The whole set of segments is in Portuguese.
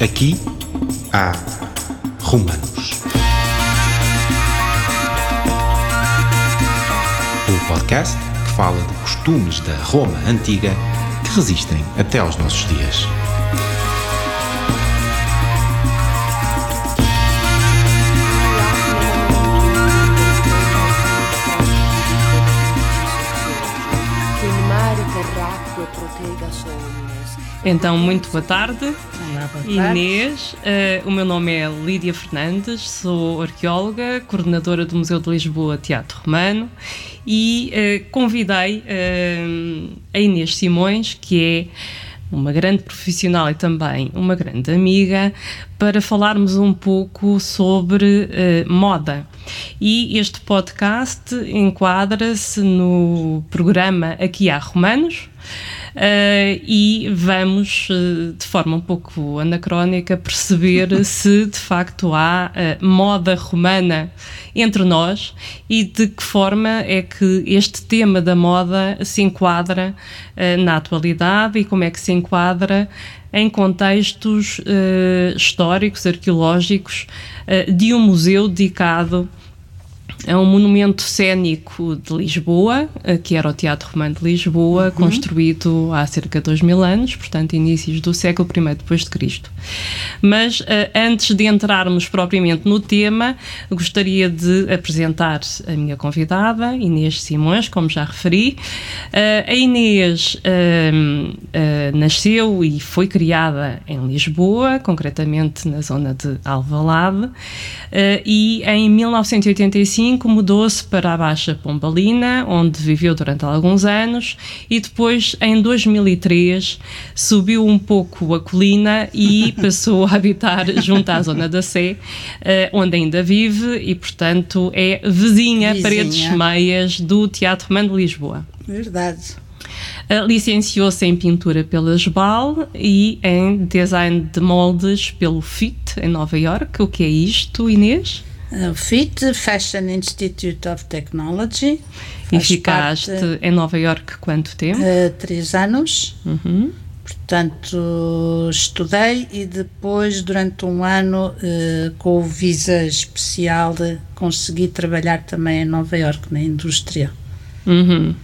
Aqui há Romanos. O podcast que fala de costumes da Roma antiga que resistem até aos nossos dias. Então, muito boa tarde. Inês, eh, o meu nome é Lídia Fernandes, sou arqueóloga, coordenadora do Museu de Lisboa Teatro Romano e eh, convidei eh, a Inês Simões, que é uma grande profissional e também uma grande amiga, para falarmos um pouco sobre eh, moda. E este podcast enquadra-se no programa Aqui há Romanos. Uh, e vamos, uh, de forma um pouco anacrónica, perceber se de facto há uh, moda romana entre nós e de que forma é que este tema da moda se enquadra na atualidade e como é que se enquadra em contextos históricos, arqueológicos, de um museu dedicado é um monumento cênico de Lisboa, eh, que era o Teatro Romano de Lisboa, uhum. construído há cerca de dois mil anos, portanto, inícios do século I depois de Cristo. Mas uh, antes de entrarmos propriamente no tema, gostaria de apresentar a minha convidada, Inês Simões, como já referi. Uh, a Inês nasceu e foi criada em Lisboa, concretamente na zona de Alvalade, e em 1985 2005 mudou-se para a Baixa Pombalina, onde viveu durante alguns anos, e depois, em 2003, subiu um pouco a colina e passou a habitar junto à zona da Sé, eh, onde ainda vive e, portanto, é vizinha, vizinha. paredes meias do Teatro Romano de Lisboa. Verdade. Uh, Licenciou-se em pintura pela SBAL e em design de moldes pelo FIT, em Nova York. O que é isto, Inês? O FIT, Fashion Institute of Technology. E ficaste parte, em Nova York quanto tempo? Uh, três anos. Uhum. Portanto, estudei e depois, durante um ano, uh, com o visa especial, consegui trabalhar também em Nova York, na indústria. Uhum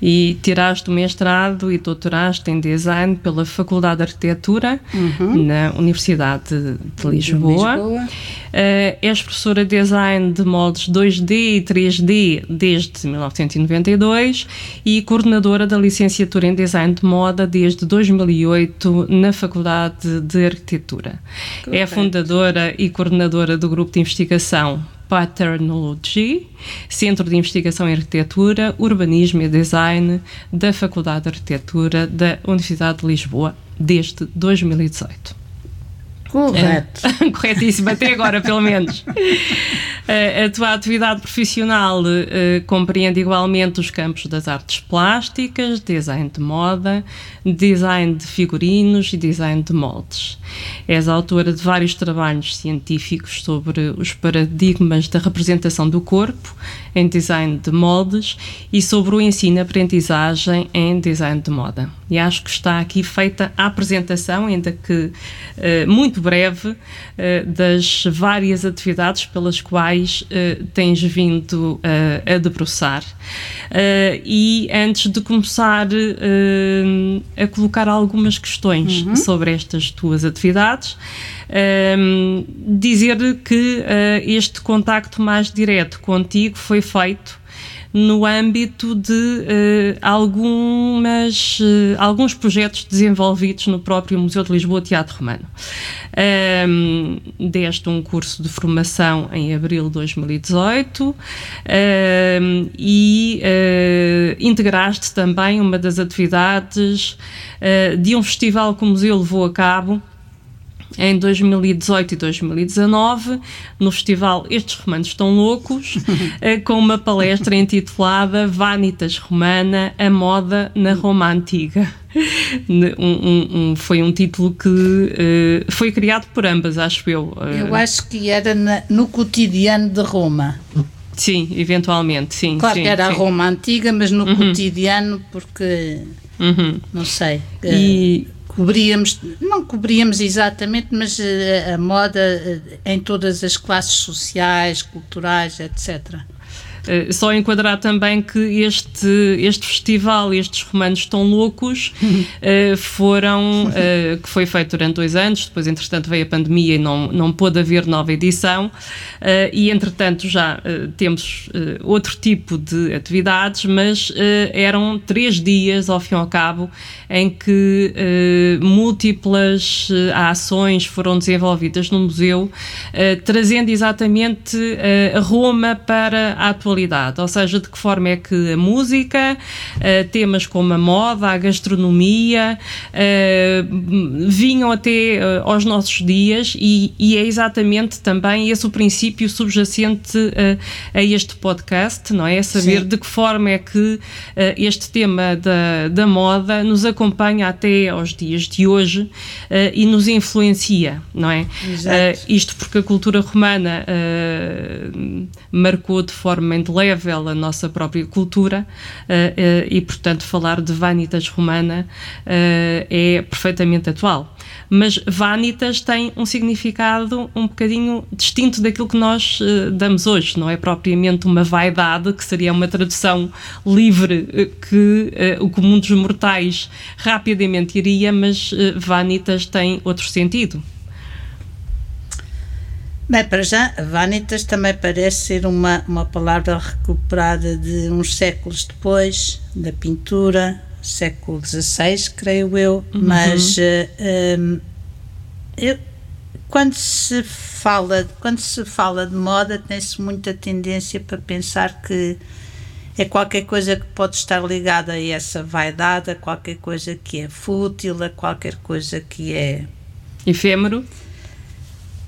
e tiraste o mestrado e doutoraste em design pela Faculdade de Arquitetura uhum. na Universidade de Lisboa. De Lisboa. Uh, és professora de design de moldes 2D e 3D desde 1992 e coordenadora da licenciatura em design de moda desde 2008 na Faculdade de Arquitetura. Correto. É fundadora e coordenadora do grupo de investigação Paternology, Centro de Investigação em Arquitetura, Urbanismo e Design da Faculdade de Arquitetura da Universidade de Lisboa, desde 2018. Correto. É, corretíssimo, até agora, pelo menos. a tua atividade profissional uh, compreende igualmente os campos das artes plásticas, design de moda, design de figurinos e design de moldes. És autora de vários trabalhos científicos sobre os paradigmas da representação do corpo em design de moldes e sobre o ensino-aprendizagem em design de moda. E acho que está aqui feita a apresentação, ainda que uh, muito breve, uh, das várias atividades pelas quais uh, tens vindo a debruçar. e antes de começar a colocar algumas questões uhum. sobre estas tuas atividades, dizer que este contacto mais direto contigo foi feito no âmbito de uh, algumas, uh, alguns projetos desenvolvidos no próprio Museu de Lisboa Teatro Romano. Um, deste um curso de formação em abril de 2018 um, e uh, integraste também uma das atividades de um festival que o museu levou a cabo em 2018 e 2019, no festival Estes Romanos Estão Loucos, eh, com uma palestra intitulada Vanitas Romana, a moda na Roma Antiga. Um, um, um, foi um título que uh, foi criado por ambas, acho eu. Eu acho que era na, no cotidiano de Roma. Sim, eventualmente, sim. Claro sim, que era sim. a Roma antiga, mas no uhum. cotidiano, porque. Uhum. Não sei. E cobríamos, não cobríamos exatamente, mas a, a moda em todas as classes sociais, culturais, etc. Uh, só enquadrar também que este, este festival, estes romanos tão loucos, uh, foram, uh, que foi feito durante dois anos, depois entretanto veio a pandemia e não, não pôde haver nova edição, e entretanto já temos outro tipo de atividades, mas eram três dias, ao fim e ao cabo, em que múltiplas ações foram desenvolvidas no museu, trazendo exatamente Roma para a atualidade atualidade, ou seja, de que forma é que a música, uh, temas como a moda, a gastronomia, uh, vinham até uh, aos nossos dias e, e, é exatamente também esse o princípio subjacente a este podcast, não é? Saber Sim. de que forma é que este tema da, da moda nos acompanha até aos dias de hoje e nos influencia, não é? isto porque a cultura romana marcou de forma indelével a nossa própria cultura uh, uh, e, portanto, falar de vanitas romana uh, é perfeitamente atual. Mas vanitas tem um significado um bocadinho distinto daquilo que nós damos hoje, não é propriamente uma vaidade, que seria uma tradução livre que o comum dos mortais rapidamente iria, mas vanitas tem outro sentido. Bem, para já, vanitas também parece ser uma, uma palavra recuperada de uns séculos depois, da pintura, século XVI, creio eu, uhum. mas uh, eh, um, eu, quando se fala quando se fala de moda tem-se muita tendência para pensar que é qualquer coisa que pode estar ligada a essa vaidade, a qualquer coisa que é fútil, a qualquer coisa que é efêmero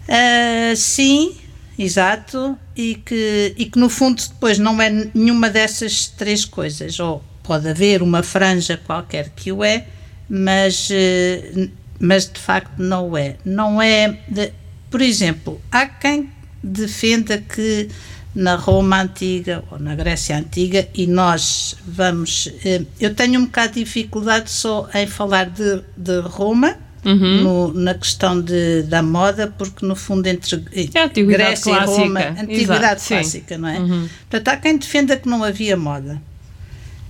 Uh, sim, exato, e que, e que no fundo depois não é nenhuma dessas três coisas, ou pode haver uma franja qualquer que o é, mas, uh, mas de facto não é. Não é, de, por exemplo, há quem defenda que na Roma Antiga ou na Grécia Antiga e nós vamos. Uh, eu tenho um bocado de dificuldade só em falar de, de Roma uhum. no, na questão de, da moda, porque no fundo entre é Grécia clássica. e Roma, antiguidade Exato, clássica, sim. não é? Uhum. Portanto, há quem defenda que não havia moda.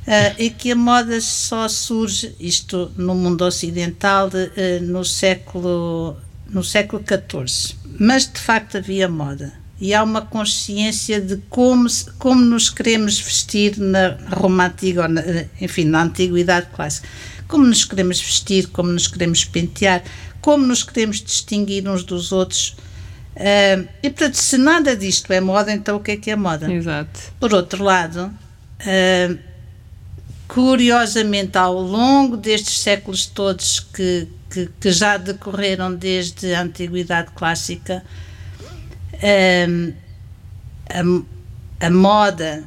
Uh, e que a moda só surge, isto no mundo ocidental, uh, no século no século XIV. Mas de facto havia moda e há uma consciência de como, como nos queremos vestir na Roma Antiga, ou na, enfim, na Antiguidade Clássica como nos queremos vestir, como nos queremos pentear, como nos queremos distinguir uns dos outros. Uh, e portanto, se nada disto é moda, então o que é que é moda? Exato. Por outro lado, uh, curiosamente, ao longo destes séculos todos que, que, que, já decorreram desde a Antiguidade Clássica, uh, a, a moda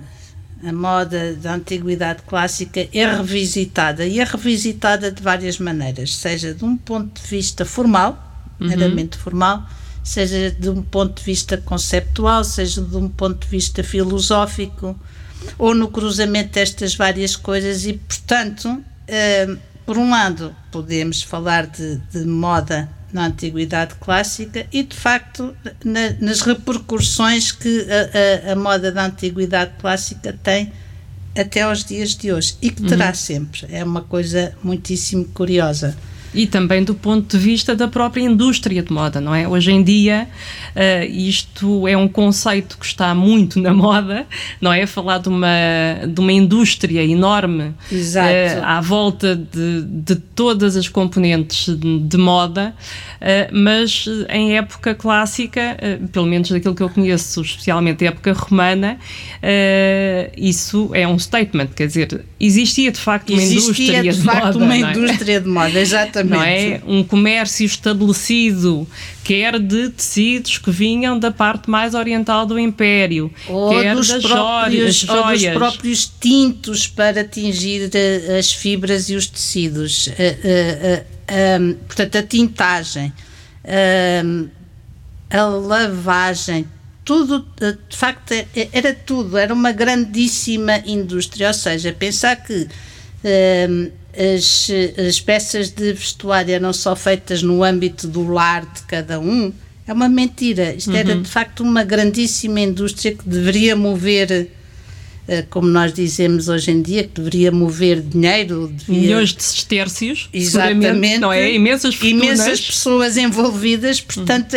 a moda da antiguidade clássica é revisitada e é revisitada de várias maneiras, seja de um ponto de vista formal, uhum. meramente formal, seja de um ponto de vista conceptual, seja de um ponto de vista filosófico, ou no cruzamento destas várias coisas, e portanto, eh, por um lado, podemos falar de, de moda na Antiguidade Clássica e, de facto, na, nas repercussões que a, a, a, moda da Antiguidade Clássica tem até aos dias de hoje e que terá uhum. sempre. É uma coisa muitíssimo curiosa e também do ponto de vista da própria indústria de moda, não é? Hoje em dia, uh, isto é um conceito que está muito na moda, não é? Falar de uma, de uma indústria enorme uh, à volta de, de todas as componentes de, de moda, uh, mas em época clássica, pelo menos daquilo que eu conheço, especialmente a época romana, isso é um statement, quer dizer, existia de facto uma existia indústria de, de facto moda, uma é? indústria de moda, exatamente. Não é? Um comércio estabelecido, quer de tecidos que vinham da parte mais oriental do Império, ou quer dos das próprios, joias. Ou dos próprios tintos para atingir eh, as fibras e os tecidos. Uh, uh, um, portanto, a tintagem, a lavagem, tudo, de facto, era tudo, era uma grandíssima indústria. Ou seja, pensar que uh, as, as peças de vestuário eram só feitas no âmbito do lar de cada um, é uma mentira. Isto uhum. era de facto uma grandíssima indústria que deveria mover eh, como nós dizemos hoje em dia, que deveria mover dinheiro. Devia... Milhões de sestércios, Exatamente. Não é? Imensas fortunas. Imensas pessoas envolvidas, portanto,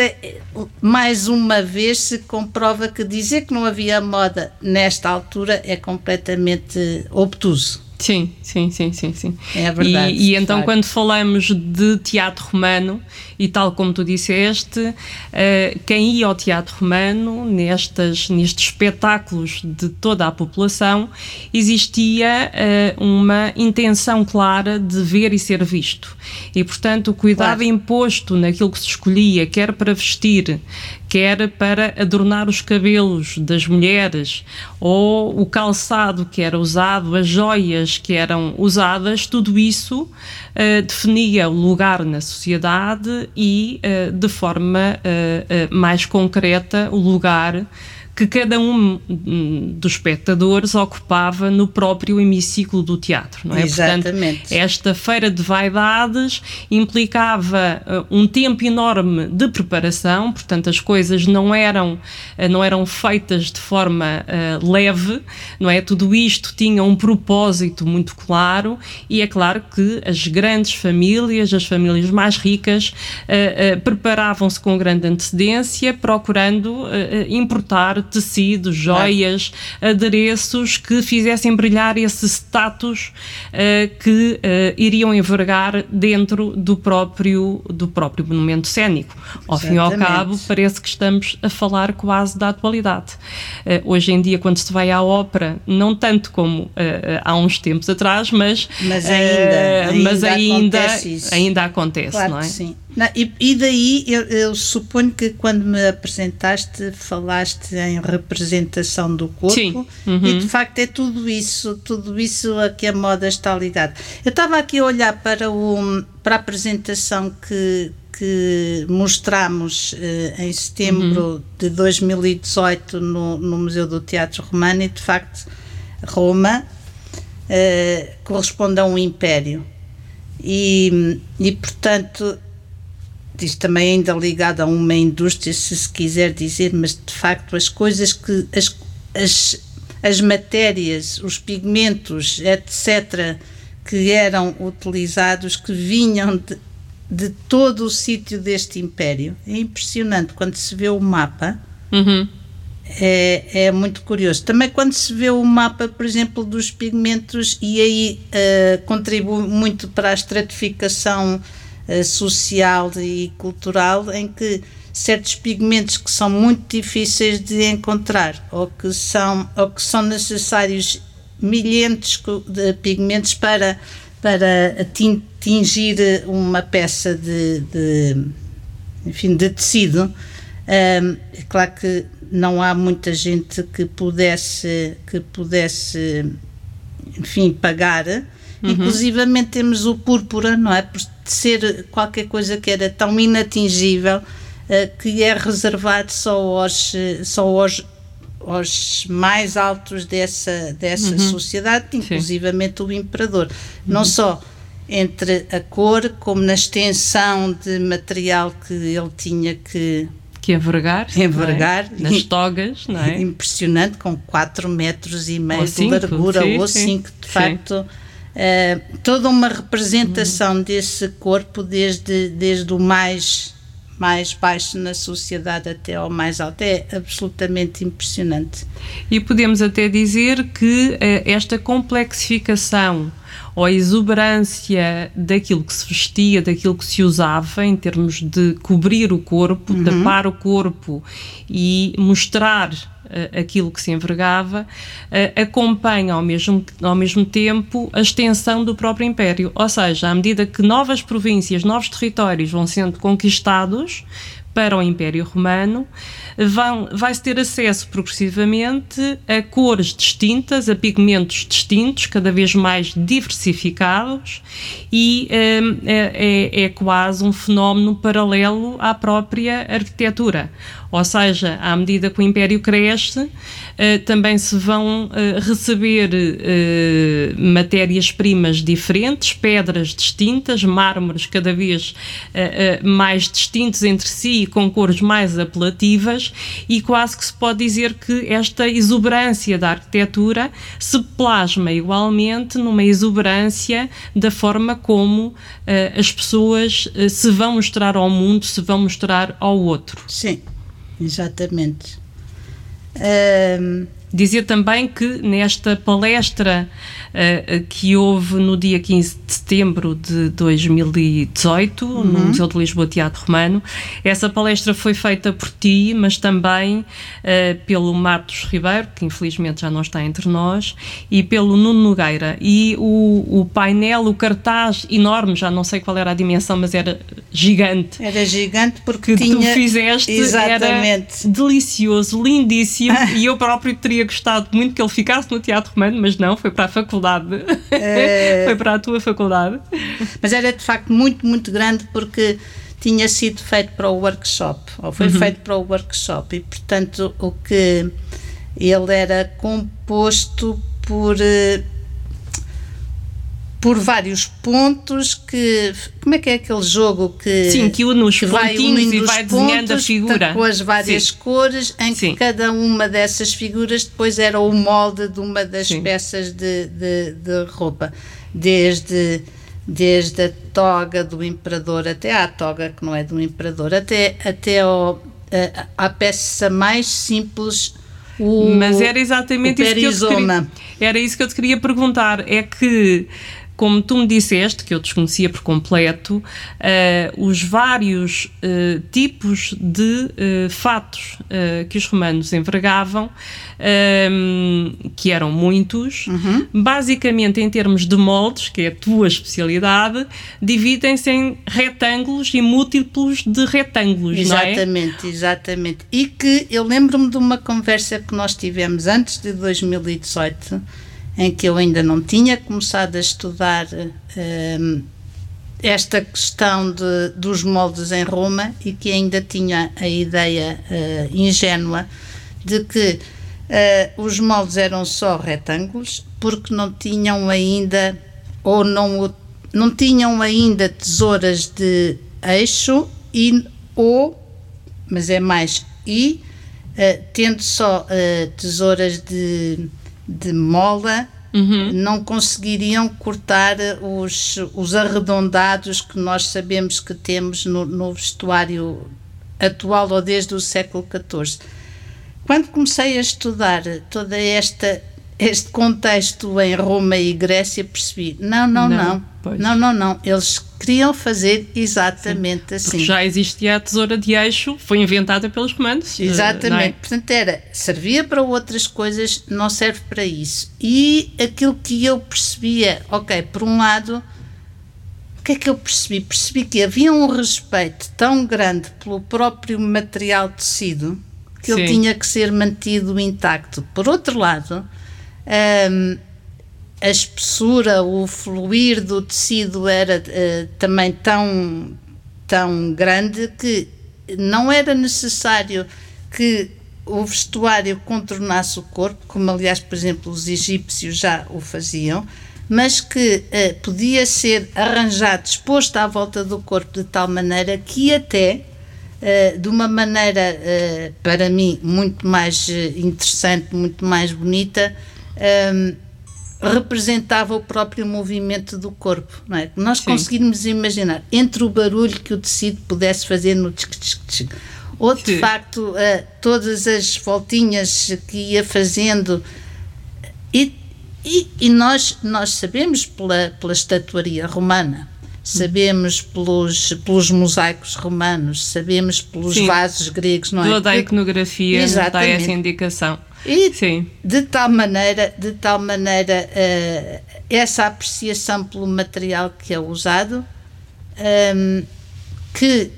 hum. mais uma vez se comprova que dizer que não havia moda nesta altura é completamente obtuso. Sim, sim, sim, sim, sim. É verdade. E, e então, quando falamos de teatro romano, e tal como tu disseste, uh, quem ia ao teatro romano, nestas, nestes espetáculos de toda a população, existia uh, uma intenção clara de ver e ser visto. E, portanto, o cuidado claro. imposto naquilo que se escolhia, quer para vestir, quer para adornar os cabelos das mulheres, ou o calçado que era usado, as joias que eram usadas, tudo isso uh, definia o lugar na sociedade e, uh, de forma uh, mais concreta, o lugar que cada um dos espectadores ocupava no próprio hemiciclo do teatro, não é? Exatamente. Portanto, esta feira de vaidades implicava uh, um tempo enorme de preparação, portanto as coisas não eram uh, não eram feitas de forma uh, leve, não é? Tudo isto tinha um propósito muito claro e é claro que as grandes famílias, as famílias mais ricas, preparavam-se com grande antecedência, procurando importar tecidos, joias, adereços que fizessem brilhar esse status uh, que uh, iriam envergar dentro do próprio, do próprio monumento cénico. Ao Exatamente. fim e ao cabo, parece que estamos a falar quase da atualidade. Uh, hoje em dia, quando se vai à ópera, não tanto como há uns tempos atrás, mas, mas ainda, ainda, mas ainda, acontece, ainda acontece claro não é? sim. Não, e, e, daí eu, eu, suponho que quando me apresentaste falaste em representação do corpo Sim. Uhum. e de facto é tudo isso, tudo isso a que a moda está ligada. Eu estava aqui a olhar para, o, para a apresentação que, que mostramos eh, em setembro uhum. de 2018 no, no Museu do Teatro Romano e de facto Roma eh, corresponde a um império. E, e portanto isto também ainda ligado a uma indústria, se se quiser dizer, mas de facto as coisas que as, as, as matérias, os pigmentos, etc., que eram utilizados, que vinham de, de todo o sítio deste império. É impressionante quando se vê o mapa. Uhum. É, é muito curioso. Também quando se vê o mapa, por exemplo, dos pigmentos, e aí uh, contribui muito para a estratificação social e cultural, em que certos pigmentos que são muito difíceis de encontrar ou que são, ou que são necessários milhentos de pigmentos para, para tingir uma peça de, de enfim, de tecido. Um, é claro que não há muita gente que pudesse, que pudesse enfim, pagar. Uhum. Inclusivamente temos o púrpura, não é? Por ser qualquer coisa que era tão inatingível uh, que é reservado só aos, só aos, aos mais altos dessa, dessa uhum. sociedade, inclusivamente Sim. o imperador. Uhum. Não só entre a cor, como na extensão de material que ele tinha que que envergar, envergar é? nas togas, não é? Impressionante, com 4 metros e meio de largura, sim, ou 5, de sim. facto. Uh, toda uma representação uhum. desse corpo, desde, desde o mais, mais baixo na sociedade até ao mais alto, é absolutamente impressionante. E podemos até dizer que uh, esta complexificação ou a exuberância daquilo que se vestia, daquilo que se usava em termos de cobrir o corpo, uhum. tapar o corpo e mostrar aquilo que se envergava, acompanha ao mesmo, ao mesmo tempo a extensão do próprio império. Ou seja, à medida que novas províncias, novos territórios vão sendo conquistados para o Império Romano, vai-se ter acesso progressivamente a cores distintas, a pigmentos distintos, cada vez mais diversificados, e hum, é, é, é quase um fenómeno paralelo à própria arquitetura. Ou seja, à medida que o Império cresce, eh, também se vão eh, receber eh, matérias-primas diferentes, pedras distintas, mármores cada vez mais distintos entre si, com cores mais apelativas, e quase que se pode dizer que esta exuberância da arquitetura se plasma igualmente numa exuberância da forma como as pessoas se vão mostrar ao mundo, se vão mostrar ao outro. Sim. Exatamente. Um, Dizia também que nesta palestra uh, que houve no dia 15 de setembro de 2018, uhum. no Museu de Lisboa Teatro Romano, essa palestra foi feita por ti, mas também uh, pelo Martos Ribeiro, que infelizmente já não está entre nós, e pelo Nuno Nogueira. E o, o painel, o cartaz enorme, já não sei qual era a dimensão, mas era gigante. Era gigante porque que tinha... tu fizeste Exatamente. era delicioso, lindíssimo, e eu próprio teria teria gostado muito que ele ficasse no Teatro Romano, mas não, foi para a faculdade. É... foi para a tua faculdade. Mas era de facto muito, muito grande porque tinha sido feito para o workshop, ou foi uhum. feito para o workshop, e portanto o que ele era composto por eh, por vários pontos que como é que é aquele jogo que sim que une os que vai e vai desenhando a figura com as várias sim. cores em sim. que cada uma dessas figuras depois era o molde de uma das sim. peças de, de, de, roupa desde desde a toga do imperador até à toga que não é do imperador até até ao, a, a peça mais simples o, mas era exatamente isso que eu te queria, era isso que eu te queria perguntar é que como tu me disseste, que eu desconhecia por completo, uh, os vários uh, tipos de uh, fatos que os romanos envergavam, que eram muitos, uhum. basicamente em termos de moldes, que é a tua especialidade, dividem-se em retângulos e múltiplos de retângulos, exatamente, não é? Exatamente, E que eu lembro-me de uma conversa que nós tivemos antes de 2018 em que eu ainda não tinha começado a estudar um, esta questão de, dos moldes em Roma e que ainda tinha a ideia uh, ingênua de que uh, os moldes eram só retângulos porque não tinham ainda ou não, não tinham ainda tesouras de eixo e ou mas é mais e uh, tendo só tesouras de de mola uhum. não conseguiriam cortar os, os arredondados que nós sabemos que temos no, no vestuário atual ou desde o século XIV. Quando comecei a estudar toda esta este contexto em Roma e Grécia percebi, não, não, não, não, não, não, não, eles queriam fazer exatamente Sim, assim. Porque já existia a tesoura de eixo, foi inventada pelos romanos. Eh, exatamente, é? portanto era, servia para outras coisas, não serve para isso. E aquilo que eu percebia, ok, por um lado, o que é que eu percebi? Percebi que havia um respeito tão grande pelo próprio material tecido que Sim. ele tinha que ser mantido intacto. Por outro lado, um, a espessura, o fluir do tecido era uh, também tão, tão grande que não era necessário que o vestuário contornasse o corpo, como aliás, por exemplo, os egípcios já o faziam, mas que uh, podia ser arranjado, exposto à volta do corpo de tal maneira que até uh, de uma maneira, uh, para mim, muito mais interessante, muito mais bonita, um, representava o próprio movimento do corpo, não é? Nós Sim. conseguimos imaginar entre o barulho que o tecido pudesse fazer no tchic, tchic, tchic, ou de Sim. facto uh, todas as voltinhas que ia fazendo e, e, e, nós, nós sabemos pela, pela estatuaria romana sabemos pelos, pelos mosaicos romanos, sabemos pelos Sim. vasos gregos, não é? Toda a iconografia dá essa indicação. E Sim. de tal maneira, de tal maneira uh, essa apreciação pelo material que é usado, um, que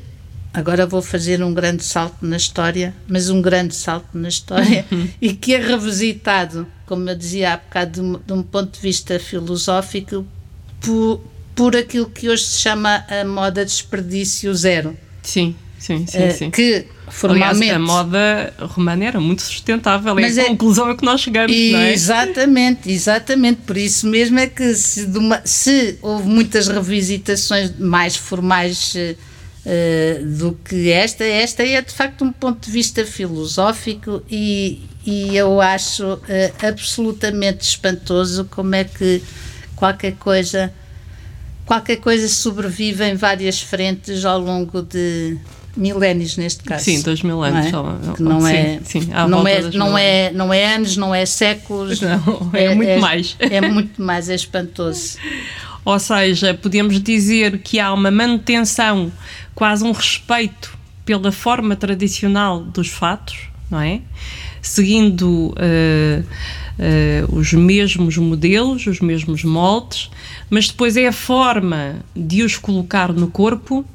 agora vou fazer um grande salto na história, mas um grande salto na história, e que é revisitado, como eu dizia há bocado, de um, de um ponto de vista filosófico, por, por aquilo que hoje se chama a moda desperdício zero. Sim, sim, sim. Uh, sim. Que formalmente. Aliás, a moda romana era muito sustentável, é a conclusão a que nós chegamos, e, não é? Exatamente, exatamente. Por isso mesmo é que se, uma, se houve muitas revisitações mais formais. Uh, do que esta, esta é de facto um ponto de vista filosófico e, e eu acho uh, absolutamente espantoso como é que qualquer coisa qualquer coisa sobrevive em várias frentes ao longo de milénios neste caso. Sim, dois mil anos. Não é, que não, é, não, é, não, é, não é anos, não é séculos. Não, é, é muito é, mais. É muito mais, é espantoso. Ou seja, podemos dizer que há uma manutenção, quase um respeito pela forma tradicional dos fatos, não é? Seguindo uh, uh, os mesmos modelos, os mesmos moldes, mas depois é a forma de os colocar no corpo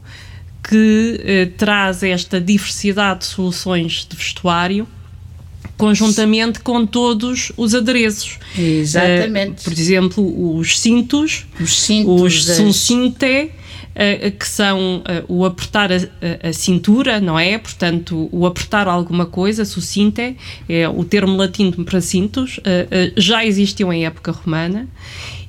que eh, traz esta diversidade de soluções de vestuário conjuntamente com todos os adereços. Exatamente. Uh, por exemplo, os cintos, os cintos, os uh, que são o apertar a, a, cintura, não é? Portanto, o apertar alguma coisa, sucinte, é o termo latino para cintos, já existiu em época romana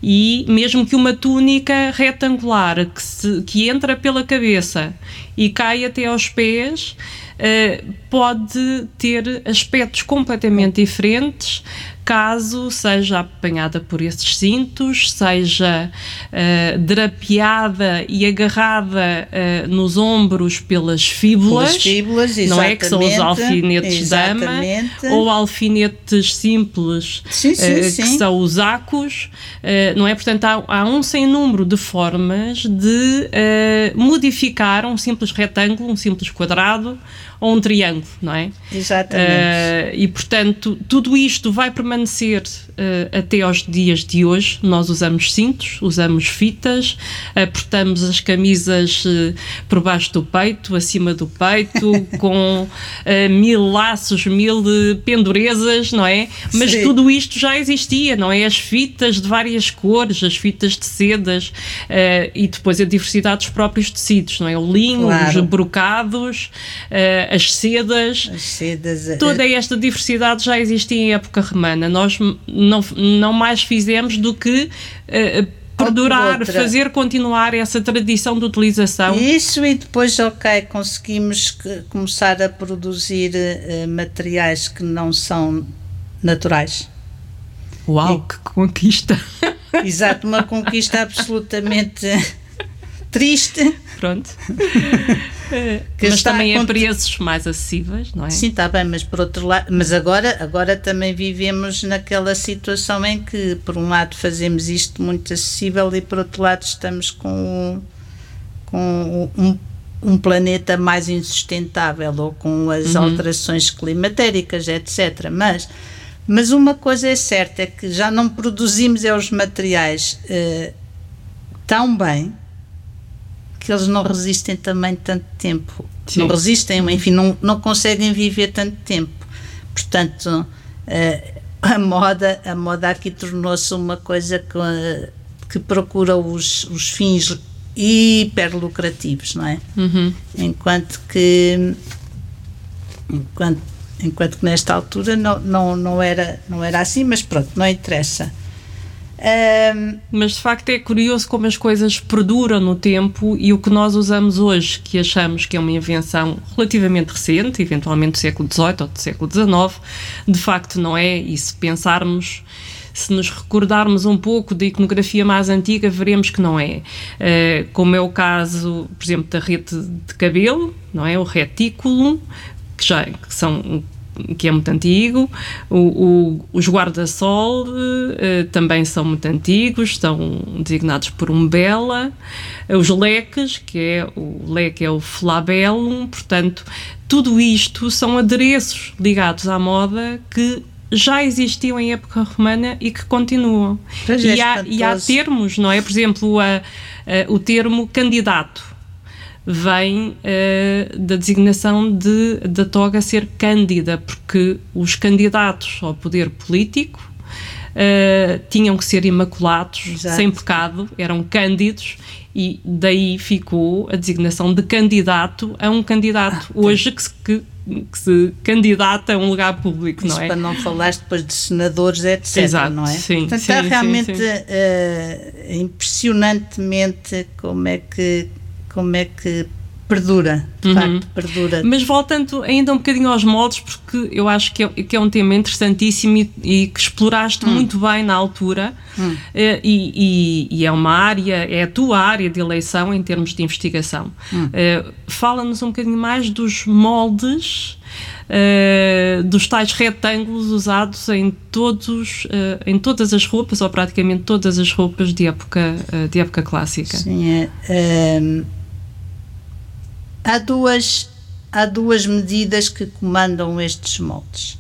e mesmo que uma túnica retangular que, se, que entra pela cabeça e cai até aos pés uh, pode ter aspectos completamente diferentes caso seja apanhada por esses cintos, seja uh, drapeada e agarrada uh, nos ombros pelas fíbulas, pelas fíbulas não é? Que são os alfinetes dama, ou alfinetes simples, sim, sim, uh, sim. que são os acos, não é? Portanto, há, há, um sem número de formas de modificar um simples retângulo, um simples quadrado ou um triângulo, não é? Exatamente. Uh, e portanto, tudo isto vai permanecer até aos dias de hoje. Nós usamos cintos, usamos fitas, apertamos as camisas uh, por baixo do peito, acima do peito, com mil laços, mil pendurezas, não é? Mas Sim. tudo isto já existia, não é? As fitas de várias cores, as fitas de sedas e depois a diversidade dos próprios tecidos, não é? O linho, claro. os brocados as sedas, as sedas toda esta diversidade já existia em época romana. Nós não, não mais fizemos do que uh, perdurar, fazer continuar essa tradição de utilização. Isso e depois, ok, conseguimos que, começar a produzir uh, materiais que não são naturais. Uau, e, que conquista! Exato, uma conquista absolutamente triste. Pronto. Mas também a preços mais acessíveis, não é? Sim, está bem, mas por outro lado, mas agora, agora também vivemos naquela situação em que, por um lado, fazemos isto muito acessível e, por outro lado, estamos com, com um, um planeta mais insustentável ou com as uhum. alterações climatéricas, etc. Mas, mas uma coisa é certa, é que já não produzimos é os materiais uh, tão bem que eles não resistem também tanto tempo. Sim. Não resistem, enfim, não, não conseguem viver tanto tempo. Portanto, uh, a moda, a moda aqui tornou-se uma coisa que, que procura os, os fins hiper lucrativos, não é? Uhum. Enquanto que enquanto, enquanto que nesta altura não, não, não, era, não era assim, mas pronto, não interessa. Um, Mas de facto é curioso como as coisas perduram no tempo e o que nós usamos hoje, que achamos que é uma invenção relativamente recente, eventualmente do século XVIII ou do século XIX, de facto não é. E se pensarmos se nos recordarmos um pouco da iconografia mais antiga, veremos que não é. Uh, como é o caso, por exemplo, da rede de cabelo, não é? O retículo, que já que são que é muito antigo. O, o, os guarda-sol uh, também são muito antigos, estão designados por umbela. Os leques, que é o leque é o flabellum, portanto, tudo isto são adereços ligados à moda que já existiam em época romana e que continuam. e, há, e há termos, não é? Por exemplo, a, a, o termo candidato vem uh, da designação de, da toga ser cândida, porque os candidatos ao poder político uh, tinham que ser imaculados, Exato. sem pecado, eram cândidos e daí ficou a designação de candidato a um candidato. Ah, Hoje que se, que, que se candidata a um lugar público, Isso não é? para não falar depois de senadores, etc, Exato, não é? Sim, Portanto, sim, está realmente sim, sim. Uh, impressionantemente como é que como é que perdura, de uhum. facto, perdura. Mas voltando ainda um bocadinho aos moldes, porque eu acho que é, que é um tema interessantíssimo e, e que exploraste hum. muito bem na altura, hum. Eh, e, e, e, é uma área, é a tua área de eleição em termos de investigação. Hum. Uh, Fala-nos um bocadinho mais dos moldes. Uh, dos tais retângulos usados em todos uh, em todas as roupas ou praticamente todas as roupas de época de época clássica sim é, há duas, há duas medidas que comandam estes moldes,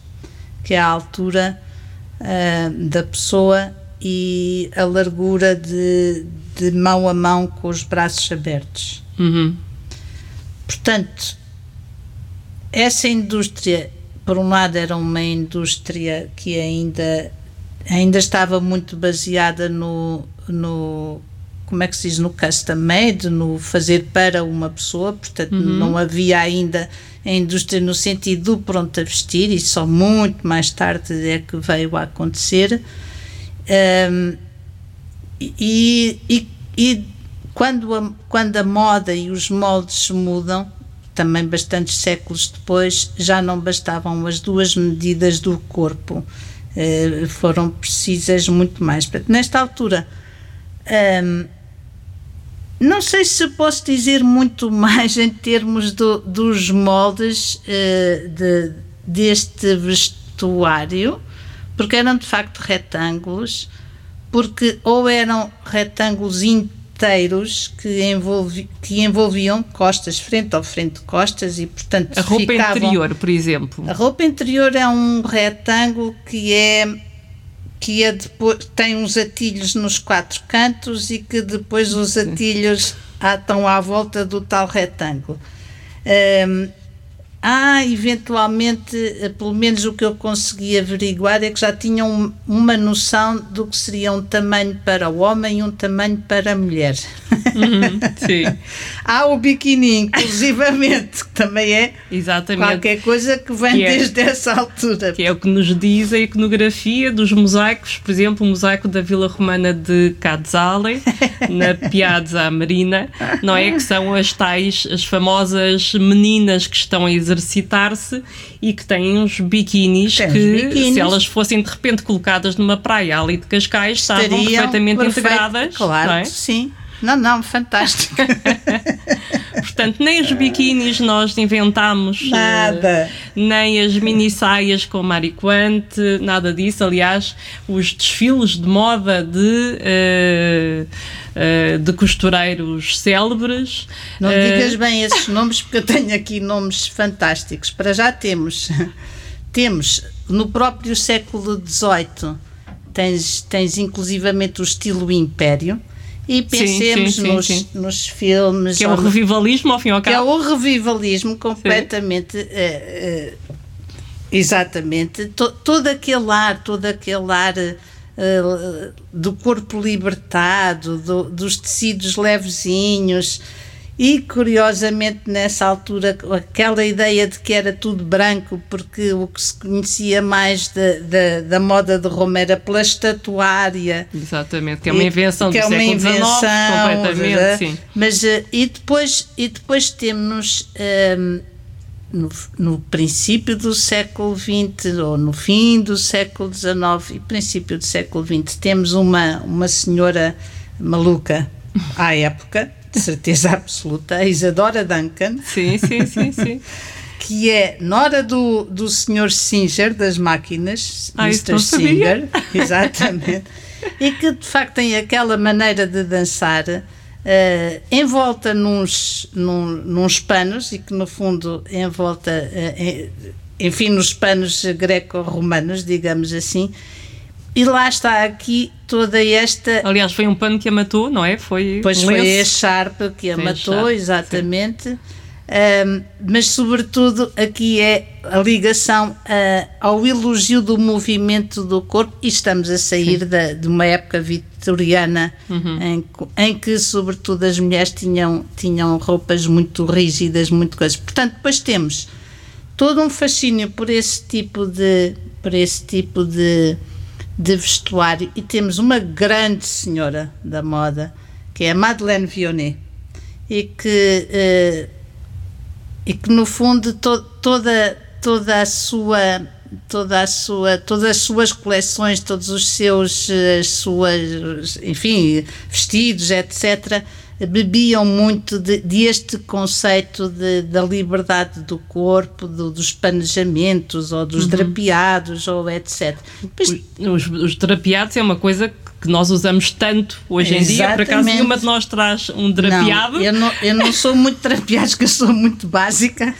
que é a altura uh, da pessoa e a largura de, de mão a mão com os braços abertos. Uhum. Portanto, essa indústria, por um lado, era uma indústria que ainda, ainda estava muito baseada no, no como é que se diz, no custom made, no fazer para uma pessoa, portanto uhum. não havia ainda a indústria no sentido do pronto a vestir, e só muito mais tarde é que veio a acontecer. Um, e, e, e quando, a, quando a moda e os moldes mudam, também bastantes séculos depois, já não bastavam as duas medidas do corpo, uh, foram precisas muito mais. Portanto, nesta altura, um, não sei se posso dizer muito mais em termos do, dos moldes uh, de, deste vestuário, porque eram de facto retângulos, porque ou eram retângulos inteiros que, envolvi, que envolviam costas, frente ao frente, costas, e portanto. A roupa ficavam, interior, por exemplo. A roupa interior é um retângulo que é que é depois, tem uns atilhos nos quatro cantos e que depois os atilhos estão à volta do tal retângulo. Um, há eventualmente, eh, pelo menos o que eu consegui averiguar, é que já tinham uma noção do que seria um tamanho para o homem e um tamanho para a mulher. Uhum, sim. Há o biquíni, inclusivamente, que também é Exatamente. qualquer coisa que vem que é, desde essa altura. Que é o que nos diz a iconografia dos mosaicos, por exemplo, o mosaico da Vila Romana de Cazzale, na Piazza Marina, não é? Que são as tais, as famosas meninas que estão a exercitar-se e que têm uns biquínis Tem que, se elas fossem de repente colocadas numa praia ali de Cascais, estavam Estariam perfeitamente perfeito, integradas. Claro, é? sim. Não, não, fantástico. Portanto, nem os biquínis nós inventámos. Nada. Uh, nem as mini saias com mariquante, nada disso. Aliás, os desfiles de moda de. Uh, uh, de costureiros célebres. Não digas bem esses nomes, porque eu tenho aqui nomes fantásticos. Para já temos, temos no próprio século XVIII, tens, tens inclusivamente o estilo Império, e pensemos sim, sim, nos, sim, nos filmes. Que é o revivalismo, ao fim e ao cabo. Que é o revivalismo completamente. Uh, uh, exatamente. To, todo aquele ar, todo aquele ar. Uh, do corpo libertado, do, dos tecidos levezinhos, e curiosamente, nessa altura, aquela ideia de que era tudo branco, porque o que se conhecia mais de, de, da moda de Roma era pela estatuária. Exatamente, que é uma invenção e, do é século invenção, XIX, completamente, sim. Mas, eh, e, depois, e depois temos. Um, ehm, no, no, princípio do século XX ou no fim do século XIX e princípio do século XX temos uma, uma senhora maluca à época de certeza absoluta, a Isadora Duncan. Sim, sim, sim, sim. que é nora do, do Sr. Singer das máquinas, ah, Mr. Singer, exatamente, e que de facto tem aquela maneira de dançar uh, envolta nos, num, nos panos e que no fundo envolta, uh, enfim, nos panos greco-romanos, digamos assim, e lá está aqui toda esta. Aliás, foi um pano que a matou, não é? Foi pois foi a Sharp que a matou, Sharp, exatamente. Um, mas, sobretudo, aqui é a ligação uh, ao elogio do movimento do corpo, e estamos a sair da, de uma época vitoriana uhum. em, em, que, sobretudo, as mulheres tinham, tinham roupas muito rígidas, muito coisas. Portanto, depois temos todo um fascínio por esse tipo de, por esse tipo de, de vestuário, e temos uma grande senhora da moda, que é a Madeleine Vionnet, e que. Uh, e que no fundo to, toda toda a sua toda a sua todas as suas coleções todos os seus as suas enfim vestidos etc bebiam muito de, deste conceito de, da liberdade do corpo, do, dos panejamentos ou dos uhum. drapeados ou etc. Os, os, drapeados é uma coisa que nós usamos tanto hoje em dia, por acaso nenhuma de nós traz um drapeado. Não, eu, não, eu não sou muito drapeado, que eu sou muito básica.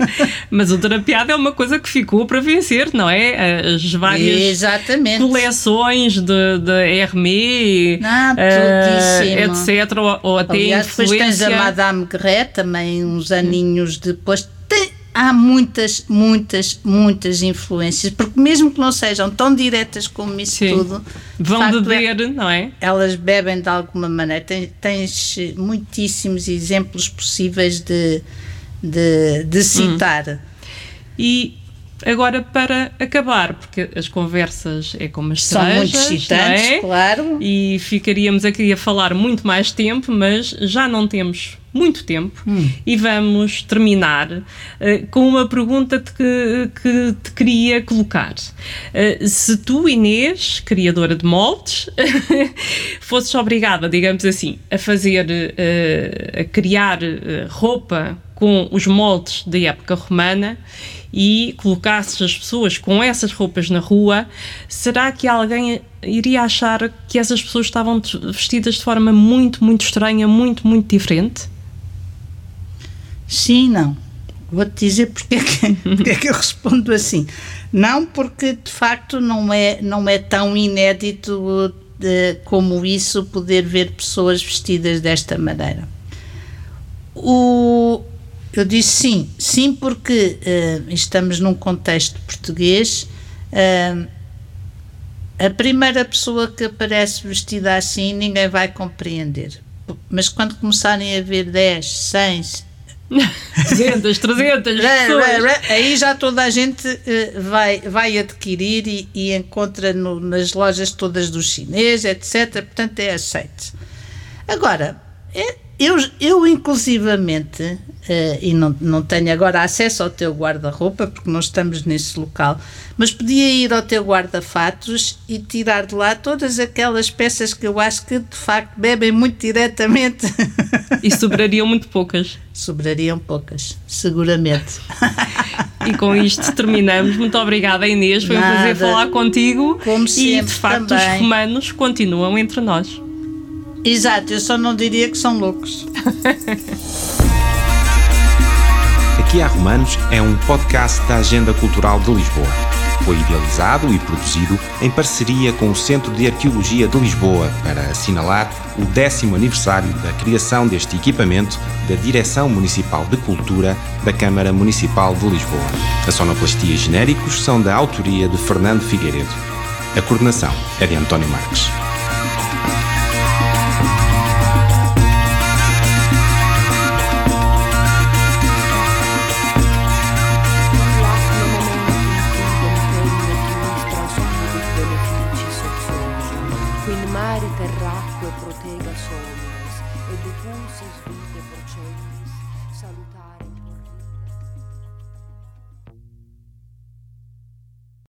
Mas o drapeado é uma coisa que ficou para vencer, não é? As várias Exatamente. coleções de, de Hermé, ah, uh, etc. Ou, ou até Aliás, influência... depois tens a Madame Guerret, também uns aninhos depois há muitas, muitas, muitas influências, porque mesmo que não sejam tão diretas como isso Sim. tudo, vão facto, beber, não é? Elas bebem de alguma maneira. Tens, tens muitíssimos exemplos possíveis de, de, de citar. Hum. E Agora, para acabar, porque as conversas é como as São muito excitantes, é? claro. E ficaríamos aqui a falar muito mais tempo, mas já não temos muito tempo hum. e vamos terminar uh, com uma pergunta que, que te queria colocar. Uh, se tu, Inês, criadora de moldes, fosses obrigada, digamos assim, a fazer, uh, a criar roupa com os moldes da época romana e colocasses as pessoas com essas roupas na rua, será que alguém iria achar que essas pessoas estavam vestidas de forma muito, muito estranha, muito, muito diferente? Sim, não. Vou-te dizer porque é, que, porque é que eu respondo assim. Não, porque de facto não é, não é tão inédito de, como isso poder ver pessoas vestidas desta maneira. O, eu disse sim, sim, porque uh, estamos num contexto português. Uh, a primeira pessoa que aparece vestida assim, ninguém vai compreender. Mas quando começarem a ver 10, 100, 200, 300 aí já toda a gente uh, vai, vai adquirir e, e encontra no, nas lojas todas dos chineses, etc. Portanto, é aceito. Agora, é, eu, eu inclusivamente, uh, e não, não tenho agora acesso ao teu guarda-roupa, porque não estamos nesse local, mas podia ir ao teu guarda-fatos e tirar de lá todas aquelas peças que eu acho que de facto bebem muito diretamente. E sobrariam muito poucas. Sobrariam poucas, seguramente. E com isto terminamos. Muito obrigada, Inês. Foi Nada. um prazer falar contigo. Como sempre, e de facto, também. os romanos continuam entre nós. Exato, eu só não diria que são loucos. Aqui há Romanos é um podcast da Agenda Cultural de Lisboa. Foi idealizado e produzido em parceria com o Centro de Arqueologia de Lisboa para assinalar o décimo aniversário da criação deste equipamento da Direção Municipal de Cultura da Câmara Municipal de Lisboa. A sonoplastia genéricos são da autoria de Fernando Figueiredo. A coordenação é de António Marques.